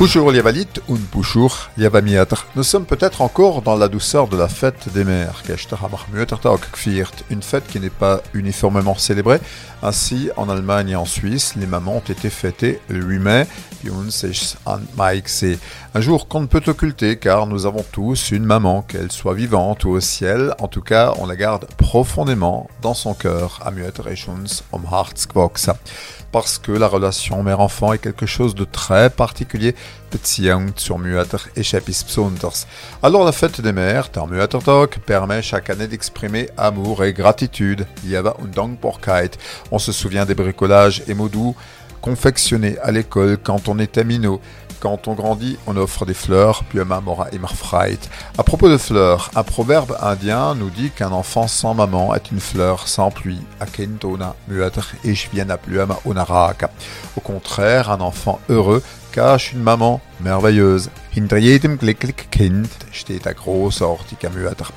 Bonjour Liavalit und bonjour Liavamiatr. Nous sommes peut-être encore dans la douceur de la fête des mères, une fête qui n'est pas uniformément célébrée. Ainsi, en Allemagne et en Suisse, les mamans ont été fêtées le 8 mai, un jour qu'on ne peut occulter car nous avons tous une maman, qu'elle soit vivante ou au ciel. En tout cas, on la garde profondément dans son cœur. parce que la relation mère-enfant est quelque chose de très particulier. Alors la fête des mères, permet chaque année d'exprimer amour et gratitude. On se souvient des bricolages et mots confectionnés à l'école quand on était minot. Quand on grandit, on offre des fleurs, Mora. À propos de fleurs, un proverbe indien nous dit qu'un enfant sans maman est une fleur sans pluie. Akentona Muatr. Au contraire, un enfant heureux cache une maman merveilleuse. Hinter jedem Kind steht a große Ortika Muatr.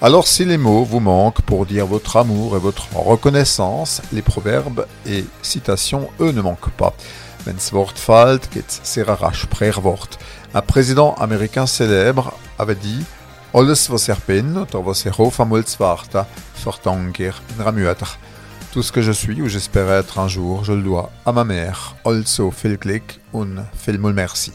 Alors si les mots vous manquent pour dire votre amour et votre reconnaissance, les proverbes et citations, eux, ne manquent pas. Wenn's Wort fällt, geht's sehr rasch Sprecherwort. Un président américain célèbre avait dit Alles was er bin oder was er hoff amul zwarta, vertanger ramueter. Tout ce que je suis ou j'espère être un jour, je le dois à ma mère. Also viel Glück und viel merci.